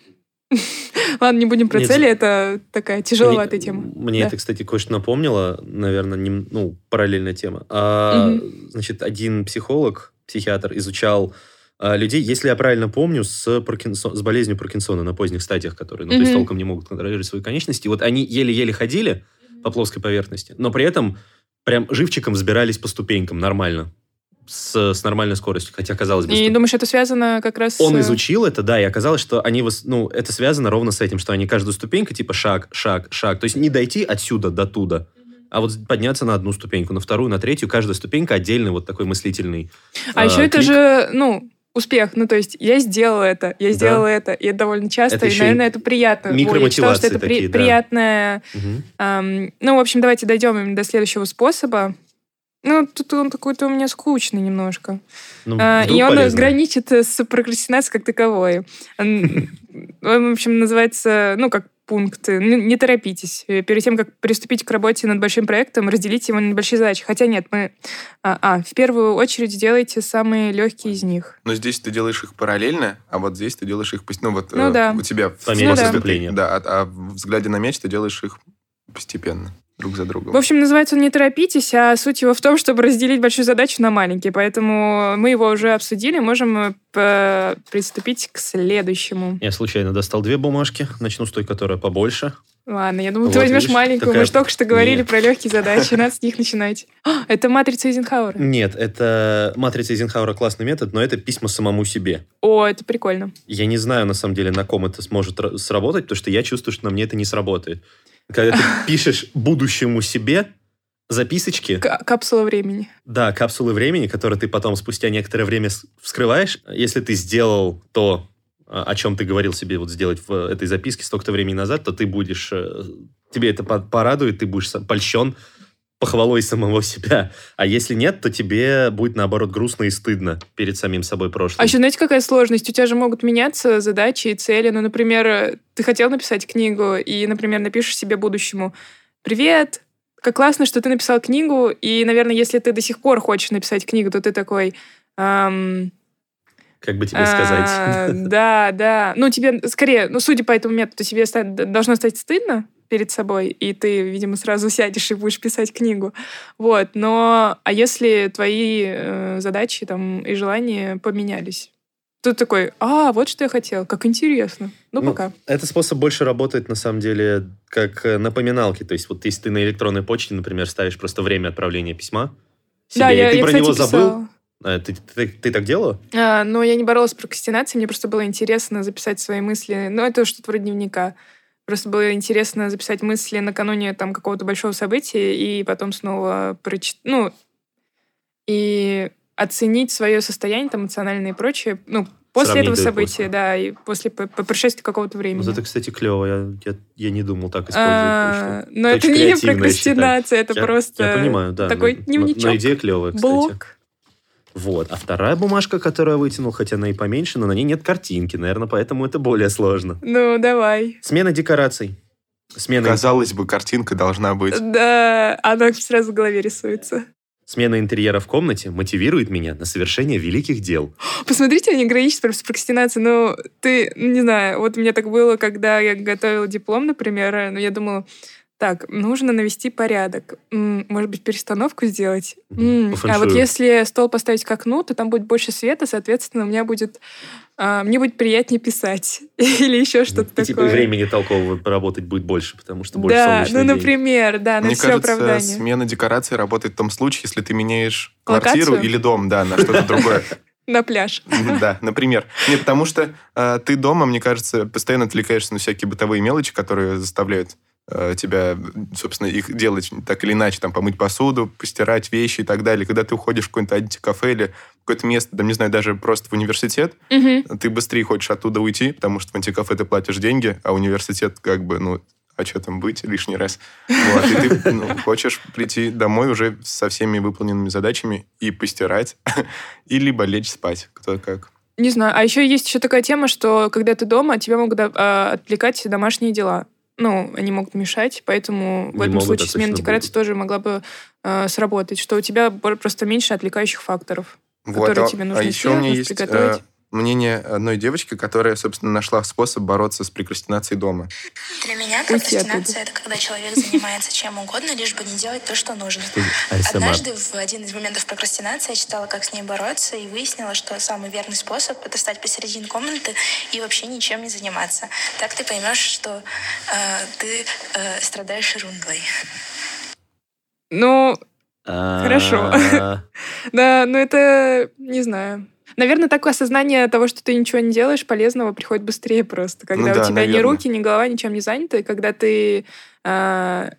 Ладно, не будем про Нет, цели, это такая тяжеловатая Мне- тема. Мне Да. это, кстати, кое-что напомнило, наверное, нем- ну, параллельная тема. А, Мгм. Значит, один психолог, психиатр изучал а, людей, если я правильно помню, с, Паркинсон- с болезнью Паркинсона на поздних стадиях, которые, ну, то есть толком не могут контролировать свои конечности. Вот они еле-еле ходили по плоской поверхности, но при этом прям живчиком взбирались по ступенькам нормально, с, с нормальной скоростью, хотя казалось бы... И ступ- думаешь, это связано как раз Он с... изучил это, да, и оказалось, что они, ну, это связано ровно с этим, что они каждую ступеньку, типа шаг, шаг, шаг. То есть не дойти отсюда до туда, а вот подняться на одну ступеньку, на вторую, на третью. Каждая ступенька отдельный вот такой мыслительный. А э, еще это клик. же, ну, успех. Ну, то есть я сделала это, я Да. сделала это, и это довольно часто, Это и, еще наверное, это приятно. Ой, я читала, что микромотивации это при- такие, да. приятное... Мгм. ам, ну, в общем, давайте дойдем именно до следующего способа. Ну, тут он какой-то у меня скучный немножко. Ну, А, и он полезно. граничит э, с прокрастинацией как таковой. Он, в общем, называется, ну, как пункт, не торопитесь. Э, Перед тем, как приступить к работе над большим проектом, разделите его на небольшие задачи. Хотя нет, мы... А, а, в первую очередь сделайте самые легкие из них. Но здесь ты делаешь их параллельно, а вот здесь ты делаешь их... пост- Ну, вот Ну э, да. у тебя... По мере Ну да. Да, а, а в взгляде на мяч ты делаешь их постепенно, друг за другом. В общем, называется он «Не торопитесь», а суть его в том, чтобы разделить большую задачу на маленькие. Поэтому мы его уже обсудили, можем э, приступить к следующему. Я случайно достал две бумажки. Начну с той, которая побольше. Ладно, я думаю, Вот, ты возьмешь видишь, маленькую. Мы такая- же только что говорили Нет. про легкие задачи, надо с них начинать. А, это матрица Эйзенхауэра. Нет, это матрица Эйзенхауэра классный метод, но это письма самому себе. О, это прикольно. Я не знаю, на самом деле, на ком это сможет ра- сработать, потому что я чувствую, что на мне это не сработает. Когда ты пишешь будущему себе записочки, К- капсула времени. да, капсулы времени, которые ты потом спустя некоторое время вскрываешь, если ты сделал то, а, о чем ты говорил себе вот сделать в этой записке столько-то времени назад, то ты будешь... э, Тебе это по- порадует, ты будешь польщен похвалой самого себя. А если нет, то тебе будет, наоборот, грустно и стыдно перед самим собой прошлым. А еще знаете, какая сложность? У тебя же могут меняться задачи и цели. Ну, например, ты хотел написать книгу, и, например, напишешь себе будущему «Привет, как классно, что ты написал книгу». И, наверное, если ты до сих пор хочешь написать книгу, то ты такой... ам, Как бы тебе а, сказать? Да, да. Ну, тебе скорее, ну, судя по этому методу, тебе должно стать стыдно перед собой, и ты, видимо, сразу сядешь и будешь писать книгу. Вот. Но, а если твои э, задачи там и желания поменялись? Ты такой, а, вот что я хотел, как интересно. Ну, Ну, пока. Этот способ больше работает, на самом деле, как э, напоминалки. То есть вот если ты на электронной почте, например, ставишь просто время отправления письма себе, да, и я, ты я, про кстати, него забыл, писала. а, ты, ты- ты так делала? А, но я не боролась с прокрастинацией, мне просто было интересно записать свои мысли. Ну, это что-то вроде дневника. Просто было интересно записать мысли накануне там какого-то большого события и потом снова прочитать. Ну, и оценить свое состояние там, эмоциональное и прочее. Ну, после Сравнить этого события, после. да, и после по, по прошествии какого-то времени. Вот это, кстати, клево. Я, я, я не думал так использовать. А, но это не прокрастинация, это. Я- просто Я понимаю, да. такой но- дневничок. Но идея клевая, кстати. блок. Вот. А вторая бумажка, которую я вытянул, хотя она и поменьше, но на ней нет картинки, наверное, поэтому это более сложно. Ну, давай. Смена декораций. Смена, Казалось бы, картинка должна быть. Да, она сразу в голове рисуется. Смена интерьера в комнате мотивирует меня на совершение великих дел. Посмотрите, они граничат прям с прокрастинацией. Ну, ты, не знаю, вот у меня так было, когда я готовила диплом, например, но я думала, так, нужно навести порядок. Может быть, перестановку сделать? А вот если стол поставить к окну, то там будет больше света, соответственно, у меня будет... а, мне будет приятнее писать. Или еще что-то И типа такое. времени толкового поработать будет больше, потому что больше Да, ну, солнечный день. например, да, на Мне все кажется, оправдание. смена декорации работает в том случае, если ты меняешь Локацию? квартиру или дом, да, на что-то другое. На пляж. Да, например. Не, потому что э, ты дома, мне кажется, постоянно отвлекаешься на всякие бытовые мелочи, которые заставляют тебя, собственно, их делать так или иначе, там, помыть посуду, постирать вещи и так далее. Когда ты уходишь в какое-нибудь антикафе или какое-то место, там, не знаю, даже просто в университет, Мгм. ты быстрее хочешь оттуда уйти, потому что в антикафе ты платишь деньги, а университет как бы, ну, а что там быть лишний раз? Вот, и ты ну, хочешь прийти домой уже со всеми выполненными задачами и постирать, и либо лечь спать, кто как. Не знаю. А еще есть еще такая тема, что когда ты дома, тебя могут а, отвлекать домашние дела. Ну, они могут мешать, поэтому в Не этом могут, а случае смена декорации будут. тоже могла бы а, сработать, что у тебя просто меньше отвлекающих факторов. Вот, Которые а, тебе нужно а еще у меня сделать, есть приготовить. э, мнение одной девочки, которая, собственно, нашла способ бороться с прокрастинацией дома. Для меня прокрастинация — это когда человек занимается чем угодно, лишь бы не делать то, что нужно. ASMR. Однажды в один из моментов прокрастинации я читала, как с ней бороться, и выяснила, что самый верный способ — это стать посередине комнаты и вообще ничем не заниматься. Так ты поймешь, что э, ты э, страдаешь ерундой. Ну, А, Хорошо. да, ну это, не знаю. Наверное, такое осознание того, что ты ничего не делаешь полезного, приходит быстрее просто. Когда Ну да, у тебя ни наверное. руки, ни голова ничем не заняты, и когда ты а,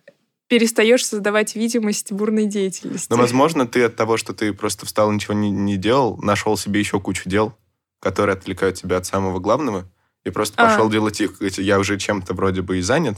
перестаешь создавать видимость бурной деятельности. Но, возможно, ты от того, что ты просто встал и ничего не, не делал, нашел себе еще кучу дел, которые отвлекают тебя от самого главного, и просто А. пошел делать их. Эти- Я уже чем-то вроде бы и занят,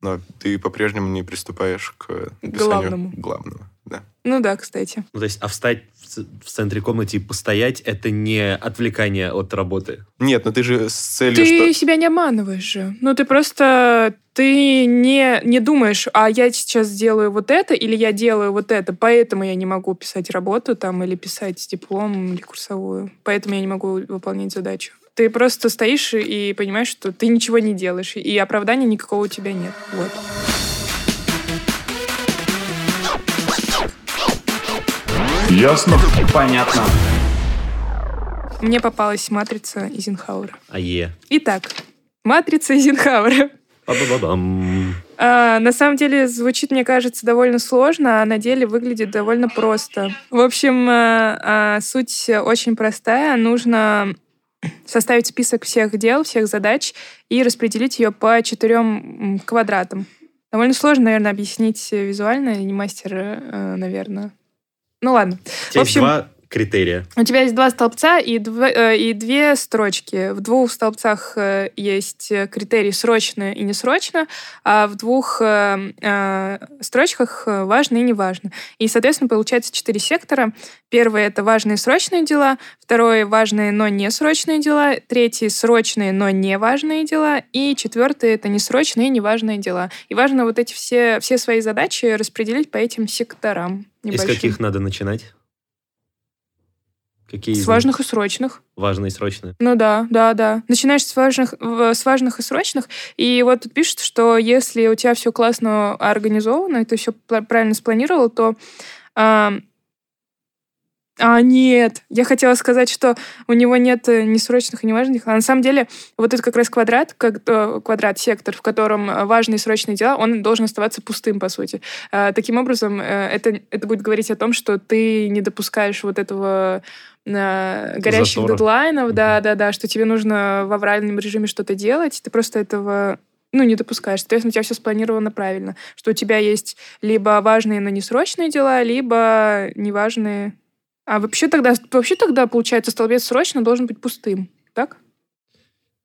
но ты по-прежнему не приступаешь к написанию Главному. главного. Да. Ну да, кстати. Ну, то есть, а встать в центре комнаты и постоять, это не отвлекание от работы. Нет, но ты же с целью, Ты что... себя не обманываешь же. Ну, ты просто... Ты не, не думаешь, а я сейчас сделаю вот это, или я делаю вот это, поэтому я не могу писать работу там, или писать диплом, или курсовую. Поэтому я не могу выполнять задачу. Ты просто стоишь и понимаешь, что ты ничего не делаешь, и оправдания никакого у тебя нет. Вот. Ясно? Понятно. Мне попалась матрица Эйзенхауэра. АЕ. Итак, матрица. Ба-ба-ба-бам. А, на самом деле звучит, мне кажется, довольно сложно, а на деле выглядит довольно просто. В общем, а, а, суть очень простая. Нужно составить список всех дел, всех задач и распределить ее по четырем квадратам. Довольно сложно, наверное, объяснить визуально, я не мастер, э, наверное. Ну ладно. У тебя В общем- есть два критерия. У тебя есть два столбца и, дв- э, и две строчки. В двух столбцах э, есть э, критерий срочно и несрочно, а в двух строчках важно и неважно. И, соответственно, получается четыре сектора. Первый — это важные срочные дела, второй — важные, но не срочные дела, третий — срочные, но не важные дела, и четвертый — это несрочные и неважные дела. И важно вот эти все, все свои задачи распределить по этим секторам. Из небольшим. каких надо начинать? Какие С важных и срочных. важные и срочные? Ну да, да, да. Начинаешь с важных, с важных и срочных. И вот тут пишут, что если у тебя все классно организовано, и ты все правильно спланировал, то... а, нет, я хотела сказать, что у него нет э, ни срочных и не важных. А на самом деле вот это как раз квадрат, как, э, квадрат, сектор, в котором э, важные и срочные дела, он должен оставаться пустым, по сути. А, Таким образом, это, это будет говорить о том, что ты не допускаешь вот этого горящих Затора. дедлайнов, да, да, да, что тебе нужно в авральном режиме что-то делать, ты просто этого ну, не допускаешь. Соответственно, у тебя все спланировано правильно. Что у тебя есть либо важные, но не срочные дела, либо неважные. А вообще тогда, вообще тогда, получается, столбец срочно должен быть пустым, так?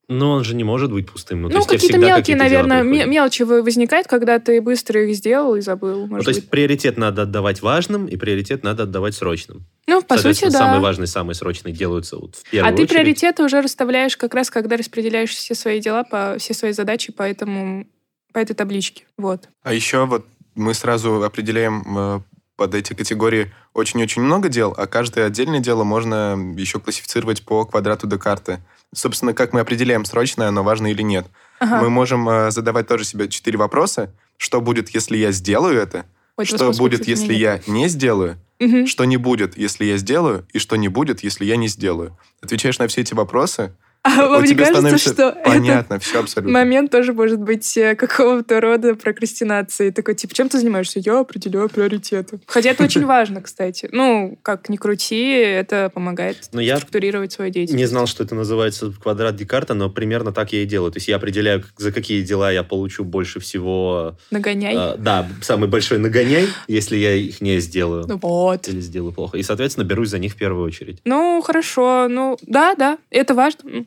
Но он же не может быть пустым. Ну, Ну, какие-то мелкие, какие-то дела наверное, мелочи вы- возникают, когда ты быстро их сделал и забыл, Ну, то есть быть. приоритет надо отдавать важным, и приоритет надо отдавать срочным. Ну, по сути, да. самые важные, самые срочные делаются вот в первую А ты очередь. приоритеты уже расставляешь как раз, когда распределяешь все свои дела, по, все свои задачи по этому по этой табличке. Вот. А еще вот мы сразу определяем э, под эти категории очень-очень много дел, а каждое отдельное дело можно еще классифицировать по квадрату Декарта. Собственно, как мы определяем, срочное оно важно или нет. Ага. Мы можем э, задавать тоже себе четыре вопроса. Что будет, если я сделаю это? Ой, что будет, если я не сделаю? Мгм. Что не будет, если я сделаю? И что не будет, если я не сделаю? Отвечаешь на все эти вопросы, А вам не кажется, что это понятно все абсолютно. момент тоже может быть э, какого-то рода прокрастинации. Такой, типа, чем ты занимаешься? Я определяю приоритеты. Хотя это очень важно, кстати. Ну, как ни крути, это помогает Но я структурировать свою деятельность. не знал, что это называется квадрат Декарта, но примерно так я и делаю. То есть я определяю, за какие дела я получу больше всего... Нагоняй. э, да, самый большой нагоняй, если я их не сделаю. Ну вот. Или сделаю плохо. И, соответственно, берусь за них в первую очередь. Ну, хорошо. Ну, да, да, это важно.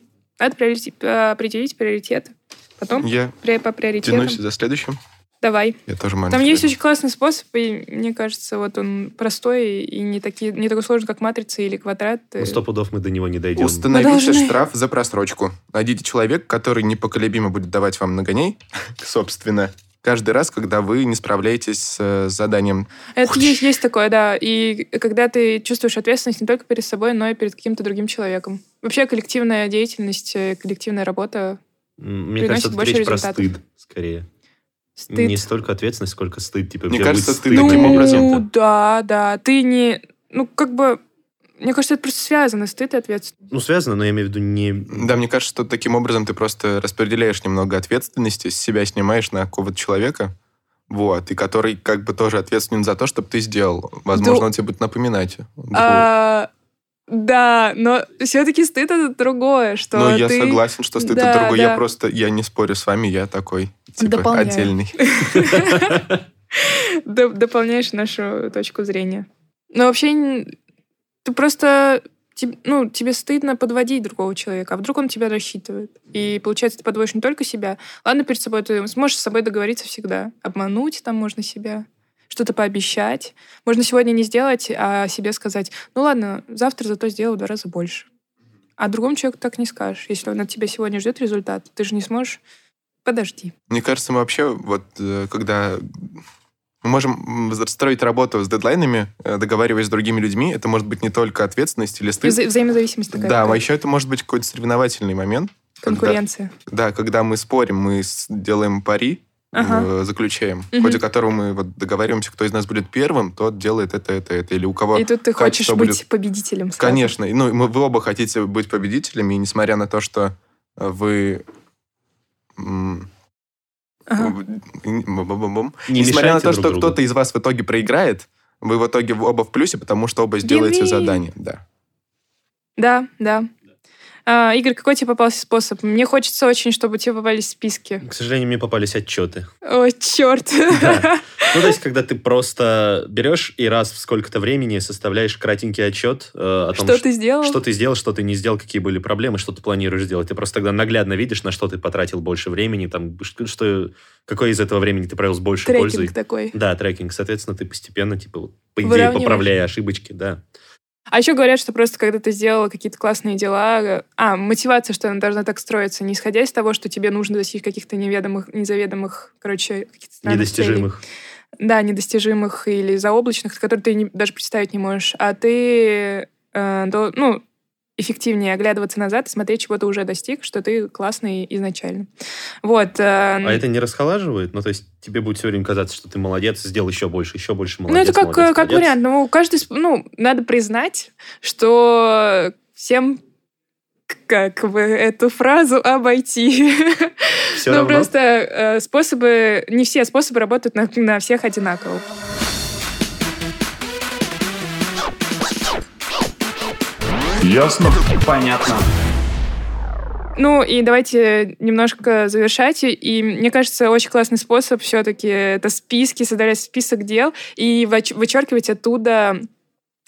Надо э, определить приоритеты. Потом Я при- по приоритетам. тянусь за следующим. Давай. Я тоже Там маленький. есть очень классный способ, и мне кажется, вот он простой и не, такие, не такой сложный, как матрица или квадрат. Но сто пудов мы до него не дойдем. Установите Мы должны- штраф за просрочку. Найдите человека, который непоколебимо будет давать вам нагоней, собственно, каждый раз, когда вы не справляетесь с э, заданием. Это есть, есть такое, да. И когда ты чувствуешь ответственность не только перед собой, но и перед каким-то другим человеком. Вообще коллективная деятельность, э, коллективная работа, Мне приносит кажется, это больше речь про результатов. стыд, скорее. стыд. Не столько ответственность, сколько стыд. Типа, Мне кажется, стыд стыд таким ну, образом-то. да, да. Ты не... Ну, как бы... Мне кажется, это просто связано, стыд и ответственность. Ну, связано, но я имею в виду не... Да, мне кажется, что таким образом ты просто распределяешь немного ответственности, с себя снимаешь на какого-то человека, вот, и который как бы тоже ответственен за то, чтобы ты сделал. Возможно, Да. он тебе будет напоминать. А, да, но все-таки стыд это другое, что Ну, я ты... согласен, что стыд Да, это другой. Я да. просто, я не спорю с вами, я такой, типа, Дополняю. отдельный. Дополняешь нашу точку зрения. Но вообще ты просто ну, тебе стыдно подводить другого человека, а вдруг он тебя рассчитывает. И получается, ты подводишь не только себя. Ладно, перед собой ты сможешь с собой договориться всегда. Обмануть там можно себя, что-то пообещать. Можно сегодня не сделать, а себе сказать, ну ладно, завтра зато сделаю в два раза больше. А другому человеку так не скажешь. Если он от тебя сегодня ждет результат, ты же не сможешь. Подожди. Мне кажется, мы вообще, вот, э, когда мы можем строить работу с дедлайнами, э, договариваясь с другими людьми, это может быть не только ответственность или стыд. вза- взаимозависимость такая. Да, а еще это может быть какой-то соревновательный момент. когда- Конкуренция. да, когда мы спорим, мы делаем пари, Ага. э, заключаем, в Мгм. ходе которого мы вот договариваемся, кто из нас будет первым, тот делает это, это, это. Или у кого И тут ты хочешь быть будет- победителем. сразу. Конечно. Ну, мы, вы оба хотите быть победителями, и несмотря на то, что э, вы... м, Ага. Не Несмотря на то, друг что другу. кто-то из вас в итоге проиграет, вы в итоге оба в плюсе, потому что оба сделаете Win-win. задание. Да. Да, да. А, Игорь, какой тебе попался способ? Мне хочется очень, чтобы тебе попались списки. К сожалению, мне попались отчеты. О, черт. Да. Ну, то есть, когда ты просто берешь и раз в сколько-то времени составляешь кратенький отчет э, о том, Что ш- ты сделал? что ты сделал, что ты не сделал, какие были проблемы, что ты планируешь сделать. Ты просто тогда наглядно видишь, на что ты потратил больше времени, там, что, какой из этого времени ты провел с большей пользой. Трекинг такой. Да, трекинг. Соответственно, ты постепенно, типа, по идее, поправляя ошибочки, да. А еще говорят, что просто когда ты сделала какие-то классные дела... А, мотивация, что она должна так строиться, не исходя из того, что тебе нужно достичь каких-то неведомых, незаведомых, короче, каких-то странных целей. Недостижимых. Да, недостижимых или заоблачных, которые ты не- даже представить не можешь. А ты, э, до- ну, эффективнее оглядываться назад и смотреть, чего ты уже достиг, что ты классный изначально. Вот. э, А это не расхолаживает? Ну, то есть тебе будет все время казаться, что ты молодец, сделал еще больше, еще больше Ну, молодец, это как, молодец, как молодец. вариант. Ну, каждый... Ну, надо признать, что всем как бы эту фразу обойти. Всё ну, равно? просто э, способы... Не все способы работают на, на всех одинаково. Ясно? Понятно. Ну и давайте немножко завершать. И мне кажется, очень классный способ все-таки это списки, создавать список дел и выч- вычеркивать оттуда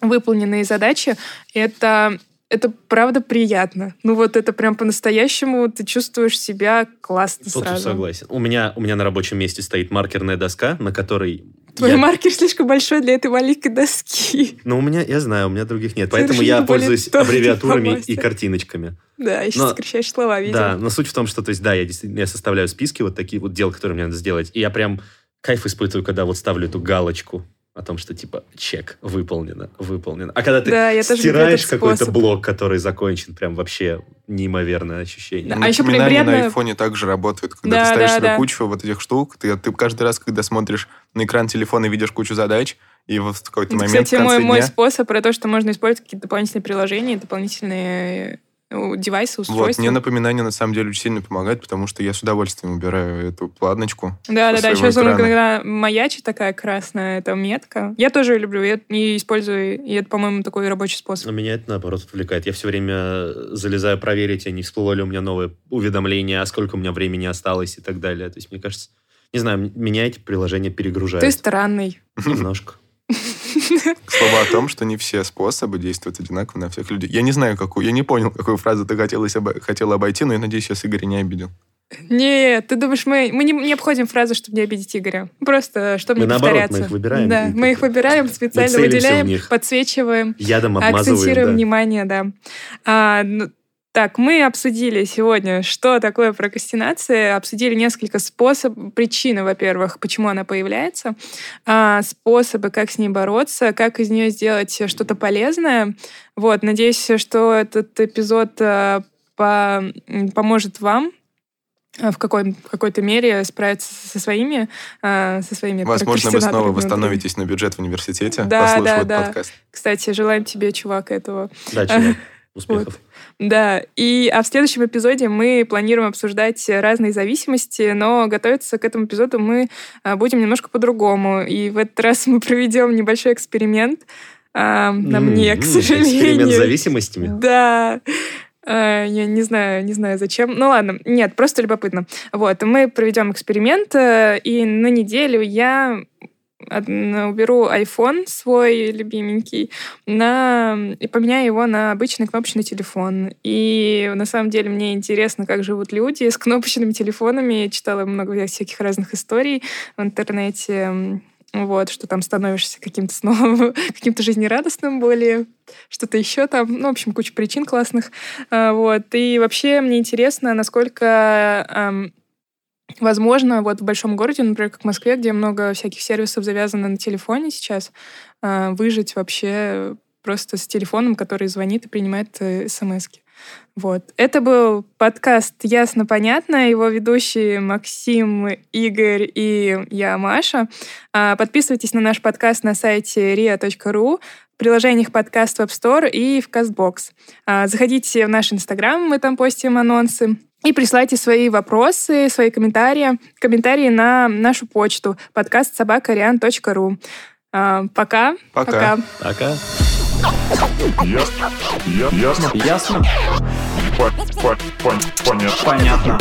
выполненные задачи. Это это правда приятно. Ну вот это прям по-настоящему ты чувствуешь себя классно Тут сразу. согласен. У меня, у меня на рабочем месте стоит маркерная доска, на которой... Твой я- маркер слишком большой для этой маленькой доски. Ну, у меня, я знаю, у меня других нет. Ты Поэтому я пользуюсь аббревиатурами и картиночками. Да, еще Но- сокращаешь слова, видимо. Да, но суть в том, что, то есть, да, я действительно я составляю списки вот такие вот дел, которые мне надо сделать, и я прям кайф испытываю, когда вот ставлю эту галочку. О том, что типа чек выполнено, выполнено. А когда ты Да, стираешь какой-то блок, который закончен, прям вообще неимоверное ощущение. Да, а еще приятно- на айфоне также работают. Когда Да, ты ставишь да, себе да. кучу вот этих штук, ты, ты каждый раз, когда смотришь на экран телефона и видишь кучу задач, и вот в какой-то момент Кстати, в конце мой, мой дня... способ про то, что можно использовать какие-то дополнительные приложения, дополнительные девайсы, Вот, устройства. мне напоминания на самом деле очень сильно помогают, потому что я с удовольствием убираю эту планочку. Да, да, да. Сейчас экрана. когда маячит такая красная, это метка. Я тоже люблю, я и использую, и это, по-моему, такой рабочий способ. Но меня это, наоборот, отвлекает. Я все время залезаю проверить, а не всплыло ли у меня новое уведомление, а сколько у меня времени осталось и так далее. То есть, мне кажется, не знаю, меня эти приложения перегружают Ты странный. немножко. К слову о том, что не все способы действуют одинаково на всех людей. Я не знаю, какую, я не понял, какую фразу ты хотелось обо- хотел обойти, но я надеюсь, сейчас Игорь не обидел. Нет, ты думаешь, мы, мы не, не обходим фразы, чтобы не обидеть Игоря. Просто, чтобы Мы не наоборот, повторяться. мы их выбираем. Да, мы их выбираем, специально выделяем, подсвечиваем, Ядом акцентируем обмазываем, да. внимание, да. А, ну, так, мы обсудили сегодня, что такое прокрастинация, обсудили несколько способов, причины, во-первых, почему она появляется, а, способы, как с ней бороться, как из нее сделать что-то полезное. Вот, надеюсь, что этот эпизод а, по- поможет вам а, в, какой, в какой-то мере справиться со своими, а, со своими Возможно, вы снова восстановитесь на бюджет в университете, Да, послушав да, этот да. подкаст. Кстати, желаем тебе, чувак, этого. Да, чувак, успехов. Да, и а в следующем эпизоде мы планируем обсуждать разные зависимости, но готовиться к этому эпизоду мы а, будем немножко по-другому. И в этот раз мы проведем небольшой эксперимент а, на мне, к сожалению. Эксперимент с зависимостями. Да. А, Я не знаю, не знаю зачем. Ну ладно, нет, просто любопытно. Вот, мы проведем эксперимент, э, и на неделю я уберу iPhone свой любименький на, и поменяю его на обычный кнопочный телефон. И на самом деле мне интересно, как живут люди с кнопочными телефонами. Я читала много всяких разных историй в интернете. Вот, что там становишься каким-то снова, каким-то жизнерадостным более, что-то еще там. Ну, в общем, куча причин классных. А, Вот. И вообще мне интересно, насколько Возможно, вот в большом городе, например, как в Москве, где много всяких сервисов завязано на телефоне сейчас, а, выжить вообще просто с телефоном, который звонит и принимает смс -ки. Вот. Это был подкаст «Ясно-понятно». Его ведущие Максим, Игорь и я, Маша. А, Подписывайтесь на наш подкаст на сайте ria.ru, в приложениях подкаст в App Store и в CastBox. А, Заходите в наш Инстаграм, мы там постим анонсы. И присылайте свои вопросы, свои комментарии, комментарии на нашу почту подкаст собакариан.ру. А, Пока. Пока. Пока. Ясно. Я- Ясно. Ясно? Пон- Понятно. Понятно.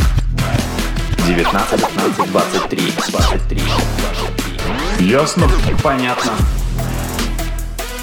19, 15, 23, 23, 23. Ясно. Понятно.